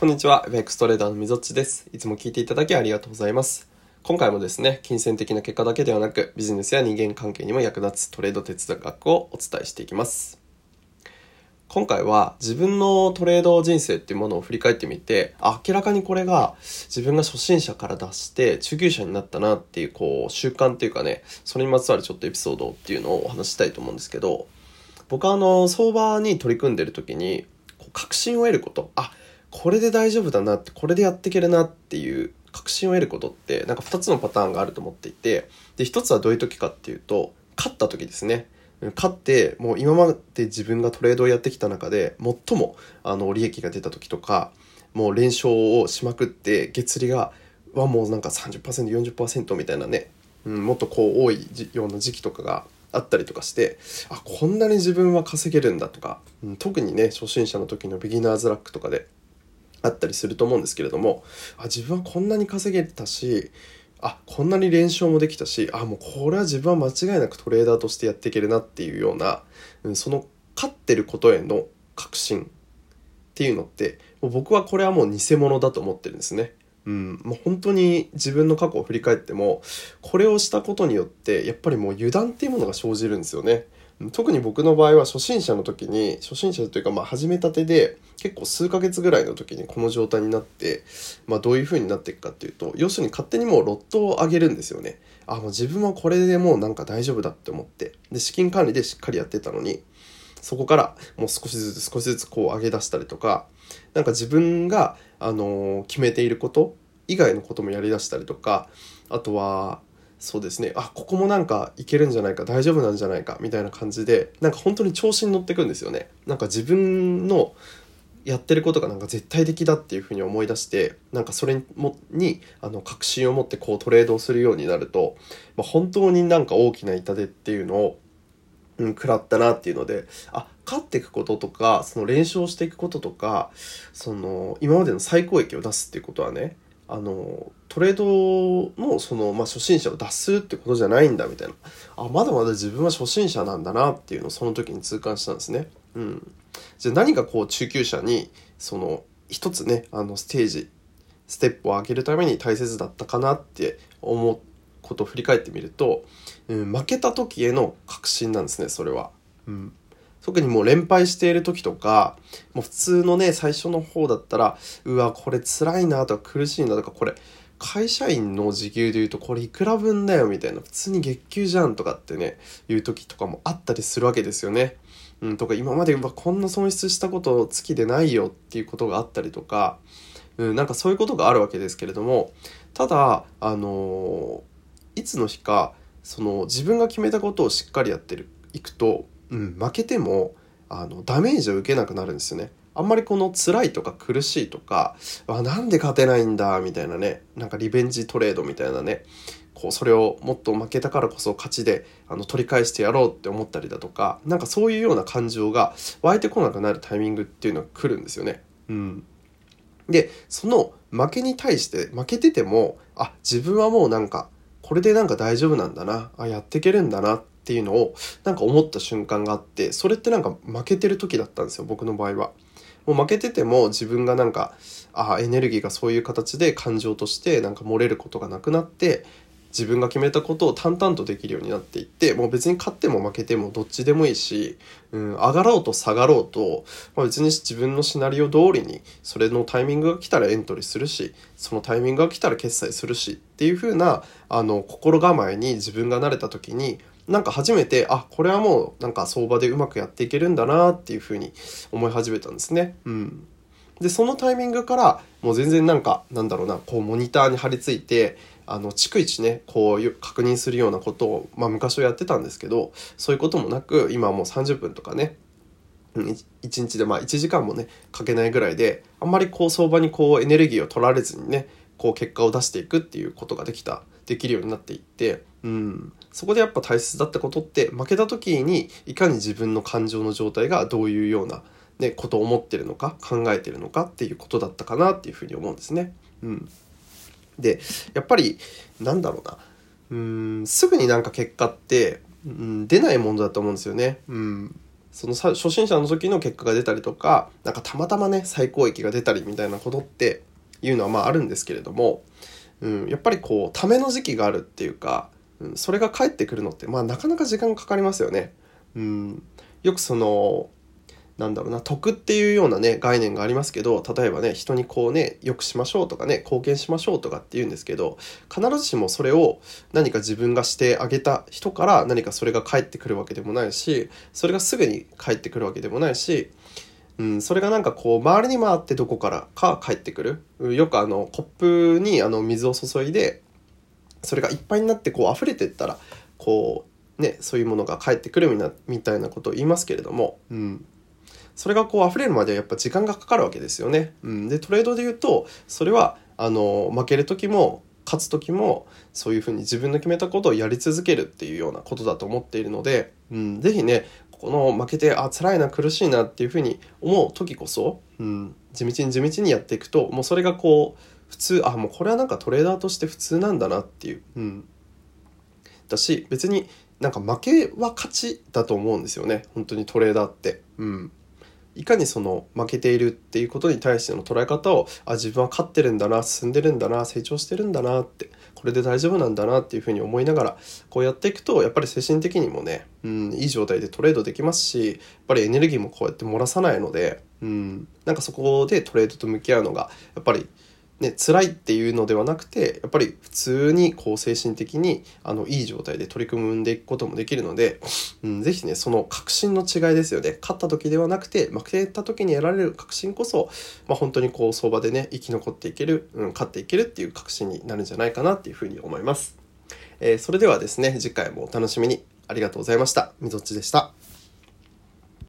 こんにちは、ベックストレーダーのみぞっちです。いつも聞いていただきありがとうございます。今回もですね、金銭的な結果だけではなく、ビジネスや人間関係にも役立つトレード哲学をお伝えしていきます。今回は自分のトレード人生っていうものを振り返ってみて、明らかにこれが自分が初心者から出して中級者になったなっていう、こう、習慣っていうかね、それにまつわるちょっとエピソードっていうのをお話したいと思うんですけど、僕はあの、相場に取り組んでる時に、確信を得ること、あ、これで大丈夫だなってこれでやっていけるなっていう確信を得ることってなんか2つのパターンがあると思っていてで1つはどういう時かっていうと勝った時ですね。勝ってもう今まで自分がトレードをやってきた中で最もあの利益が出た時とかもう連勝をしまくって月利がはもうなんか 30%40% みたいなね、うん、もっとこう多いような時期とかがあったりとかしてあこんなに自分は稼げるんだとか、うん、特にね初心者の時のビギナーズラックとかであったりすると思うんですけれどもあ自分はこんなに稼げたしあこんなに連勝もできたしあもうこれは自分は間違いなくトレーダーとしてやっていけるなっていうような、うん、その勝ってることへの確信っていうのってもう僕はこれはもう偽物だと思ってるんですね。うん、もう本当に自分の過去を振り返ってもこれをしたことによってやっぱりもう油断っていうものが生じるんですよね。特に僕の場合は初心者の時に初心者というかまあ始めたてで結構数ヶ月ぐらいの時にこの状態になって、まあ、どういう風になっていくかっていうと要するに勝手にもうロットを上げるんですよね。あもう自分はこれでもうなんか大丈夫だって思ってで資金管理でしっかりやってたのにそこからもう少しずつ少しずつこう上げ出したりとかなんか自分が、あの、決めていること以外のこともやりだしたりとかあとはそうですね。あここもなんかいけるんじゃないか大丈夫なんじゃないかみたいな感じでなんか本当に調子に乗ってくんですよね。なんか自分のやってることがなんか絶対的だっていうふうに思い出してなんかそれもにあの確信を持ってこうトレードをするようになると、まあ、本当になんか大きな痛手っていうのを、うん、食らったなっていうのであ勝っていくこととかその練習をしていくこととかその今までの最高益を出すっていうことはねあのトレードのその、まあ、初心者を脱するってことじゃないんだみたいなあまだまだ自分は初心者なんだなっていうのをその時に痛感したんですね。うん、じゃあ何がこう中級者にその一つねあのステージステップを上げるために大切だったかなって思うことを振り返ってみると、うん、負けた時への確信なんですねそれは。うん特にもう連敗している時とか、もう普通のね、最初の方だったら、うわ、これ辛いなとか苦しいなとか、これ、会社員の時給で言うとこれいくら分だよみたいな、普通に月給じゃんとかってね、いう時とかもあったりするわけですよね。うん、とか今までうわこんな損失したこと月でないよっていうことがあったりとか、うん、なんかそういうことがあるわけですけれども、ただ、あのー、いつの日か、その自分が決めたことをしっかりやってる、いくと、うん、負けてもあのダメージを受けなくなるんですよね。あんまりこの辛いとか苦しいとか、あ、なんで勝てないんだみたいなね、なんかリベンジトレードみたいなね、こうそれをもっと負けたからこそ勝ちであの取り返してやろうって思ったりだとか、なんかそういうような感情が湧いてこなくなるタイミングっていうのが来るんですよね。うん。で、その負けに対して負けてても、あ、自分はもうなんかこれでなんか大丈夫なんだな、あ、やっていけるんだなっっていうのをなんか思った瞬間があってそれってなんか負けてる時だったんですよ僕の場合は。もう負けてても自分がなんかあエネルギーがそういう形で感情としてなんか漏れることがなくなって自分が決めたことを淡々とできるようになっていってもう別に勝っても負けてもどっちでもいいし、うん、上がろうと下がろうと、まあ、別に自分のシナリオ通りにそれのタイミングが来たらエントリーするしそのタイミングが来たら決済するしっていう風なあな心構えに自分が慣れた時になんか初めてあこれはもうなんか相場でうまくやっていけるんだなっていう風に思い始めたんですね。うん、でそのタイミングからもう全然なんかなんだろうなこうモニターに貼り付いてあの逐一ねこう確認するようなことを、まあ、昔はやってたんですけどそういうこともなく今はもう30分とかね1日でまあ1時間もねかけないぐらいであんまりこう相場にこうエネルギーを取られずにねこう結果を出していくっていうことができたできるようになっていってうん、そこでやっぱ大切だったことって負けた時にいかに自分の感情の状態がどういうような、ね、ことを思ってるのか考えてるのかっていうことだったかなっていうふうに思うんですね。うん、でやっぱりなんだろうなうんすぐになんか結果って、うん、出ないものだと思うんですよね。うんその初心者の時の結果が出たりとか、なんかたまたまね、最高益が出たりみたいなことっていうのはまああるんですけれども、うん、やっぱりこう、ための時期があるっていうか、うん、それが返ってくるのって、まあなかなか時間かかりますよね。うん、よくその、なんだろうな、得っていうようなね、概念がありますけど、例えばね、人にこうね、良くしましょうとかね、貢献しましょうとかって言うんですけど、必ずしもそれを何か自分がしてあげた人から何かそれが返ってくるわけでもないし、それがすぐに返ってくるわけでもないし、うん、それがなんかこう、周りに回ってどこからか返ってくる。よくあの、コップにあの、水を注いで、それがいっぱいになってこう、溢れてったら、こう、ね、そういうものが返ってくるみたいなことを言いますけれども、うん。それがこう溢れるまではやっぱ時間がかかるわけですよね。うん、でトレードで言うとそれはあの負ける時も勝つ時もそういうふうに自分の決めたことをやり続けるっていうようなことだと思っているので、うん、ぜひねこの負けてあ辛いな苦しいなっていうふうに思う時こそ、うん、地道に地道にやっていくともうそれがこう普通あもうこれはなんかトレーダーとして普通なんだなっていう、うん、だし別になんか負けは勝ちだと思うんですよね。本当にトレーダーって。うん。いかにその負けているっていうことに対しての捉え方をあ自分は勝ってるんだな進んでるんだな成長してるんだなってこれで大丈夫なんだなっていうふうに思いながらこうやっていくとやっぱり精神的にもね、うん、いい状態でトレードできますしやっぱりエネルギーもこうやって漏らさないので、うん、なんかそこでトレードと向き合うのがやっぱりね、辛いっていうのではなくてやっぱり普通にこう精神的にあのいい状態で取り組んでいくこともできるので、うん、ぜひねその確信の違いですよね。勝った時ではなくて負けた時に得られる確信こそ、まあ、本当にこう相場でね生き残っていける、うん、勝っていけるっていう確信になるんじゃないかなっていうふうに思います、えー、それではですね次回もお楽しみに。ありがとうございました。みぞっちでした。